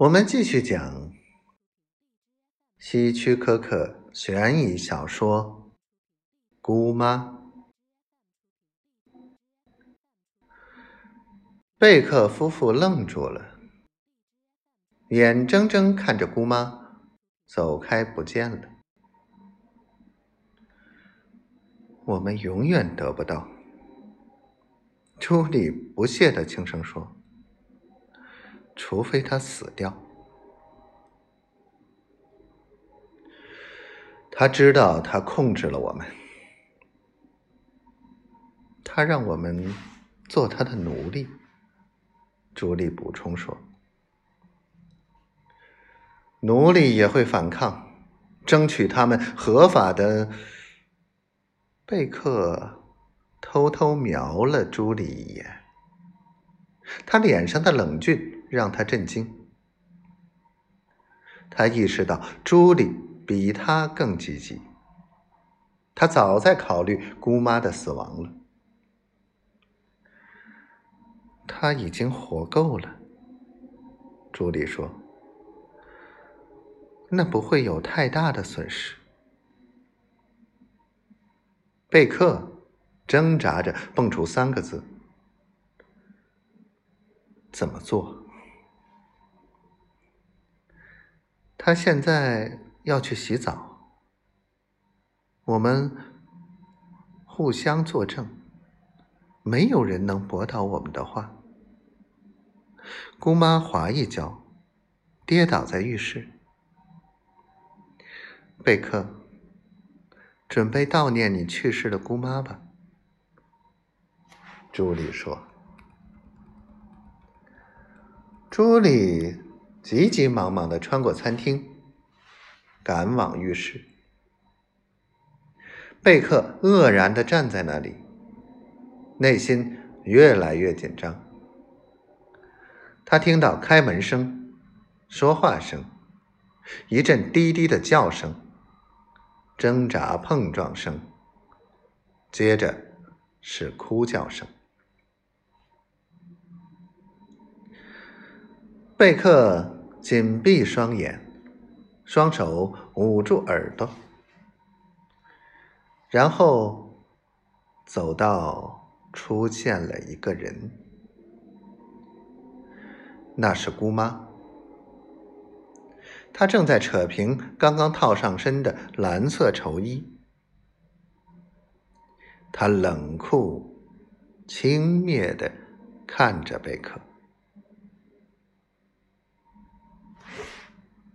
我们继续讲希区柯克悬疑小说《姑妈》。贝克夫妇愣住了，眼睁睁看着姑妈走开不见了。我们永远得不到。朱莉不屑的轻声说。除非他死掉，他知道他控制了我们，他让我们做他的奴隶。朱莉补充说：“奴隶也会反抗，争取他们合法的。”贝克偷偷瞄了朱莉一眼，他脸上的冷峻。让他震惊。他意识到朱莉比他更积极，他早在考虑姑妈的死亡了。他已经活够了，朱莉说：“那不会有太大的损失。”贝克挣扎着蹦出三个字：“怎么做？”他现在要去洗澡，我们互相作证，没有人能驳倒我们的话。姑妈滑一跤，跌倒在浴室。贝克，准备悼念你去世的姑妈吧。朱莉说。朱莉。急急忙忙的穿过餐厅，赶往浴室。贝克愕然的站在那里，内心越来越紧张。他听到开门声、说话声、一阵低低的叫声、挣扎碰撞声，接着是哭叫声。贝克紧闭双眼，双手捂住耳朵，然后走到出现了一个人，那是姑妈。她正在扯平刚刚套上身的蓝色绸衣，她冷酷轻蔑的看着贝克。